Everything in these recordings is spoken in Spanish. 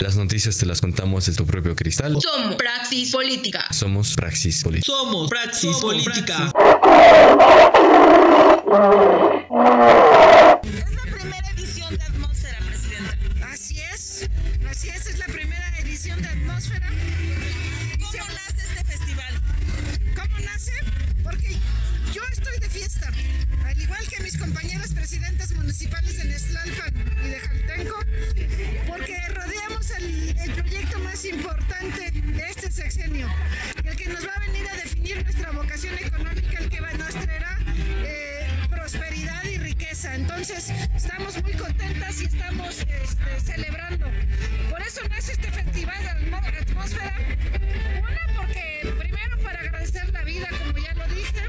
Las noticias te las contamos de tu propio cristal. Somos Praxis Política. Somos Praxis Política. Somos Praxis Política. Es la primera edición de Atmósfera, Presidenta. Así es, así es, es la primera edición de Atmósfera. ¿Cómo nace este festival? ¿Cómo nace? Porque yo estoy de fiesta, al igual que mis compañeras presidentes municipales de Nestlalpan y de Jaltenco, Estamos muy contentas y estamos este, celebrando. Por eso nace este festival de Atmo- atmósfera. Una, porque primero para agradecer la vida, como ya lo dije,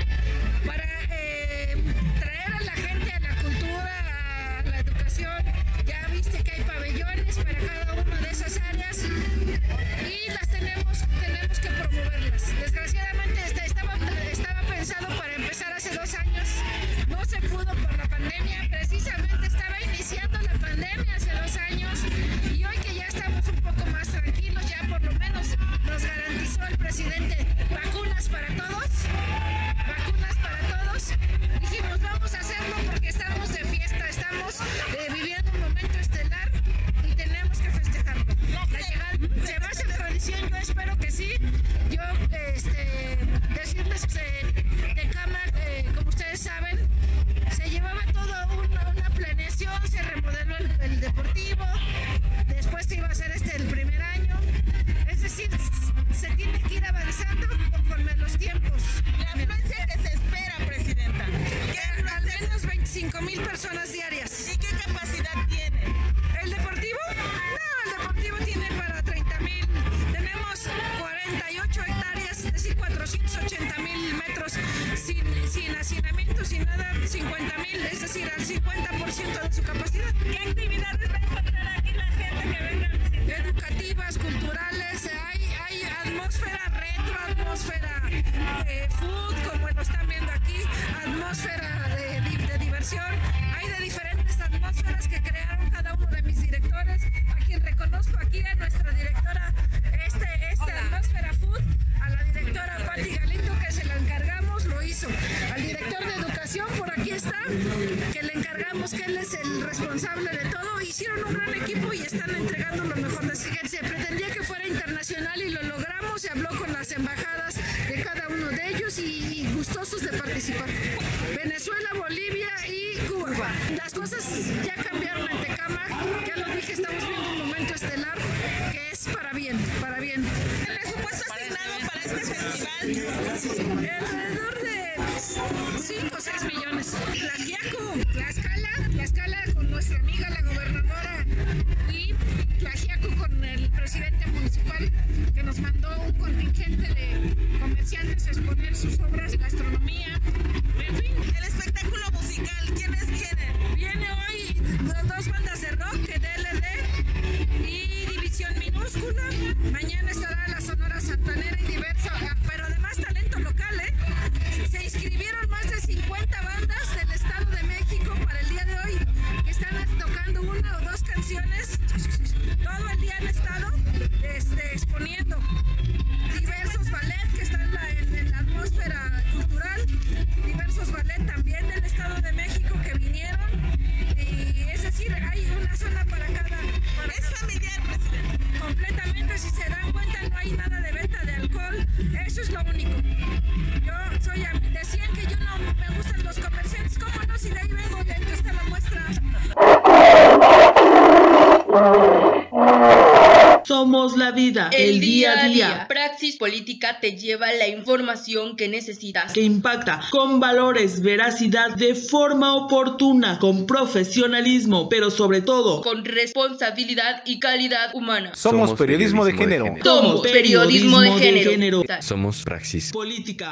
para eh, traer a la gente a la cultura, a la educación. Ya viste que hay pabellones para cada una de esas áreas y las tenemos, tenemos que promoverlas. Desgraciadamente este, estaba pensado para empezar hace dos años, no se pudo por la pandemia, garantizó el presidente vacunas para todos, vacunas para todos, dijimos vamos a hacerlo porque estamos de fiesta, estamos eh, 50 mil, es decir, al 50% de su capacidad. ¿Qué actividades va a encontrar aquí la gente que venga a visitar? Educativas, culturales, hay, hay atmósfera retro, atmósfera eh, food, como lo están viendo aquí, atmósfera de, di- de diversión. Que él es el responsable de todo. Hicieron un gran equipo y están entregando lo mejor. Así que se pretendía que fuera internacional y lo logramos. Se habló con las embajadas de cada uno de ellos y, y gustosos de participar. Venezuela, Bolivia y Cuba. Las cosas ya cambiaron en Tecámac. Ya lo dije, estamos viendo un momento estelar que es para bien, para bien. ¿El presupuesto asignado para este festival? Alrededor de 5 o 6 millones. Tlaxiaco, Tlaxcala, Tlaxcala con nuestra amiga la gobernadora y Tlaxiaco con el presidente municipal que nos mandó un contingente de comerciantes a exponer sus obras de gastronomía. En fin, El espectáculo musical, ¿quiénes vienen? viene hoy do- dos bandas Somos la vida, el, día a día, Praxis Política te lleva la información que necesitas. que impacta con valores, veracidad, de forma oportuna, con profesionalismo, pero sobre todo, Con responsabilidad y calidad humana. Somos periodismo de género. Somos periodismo de género. Somos Praxis política.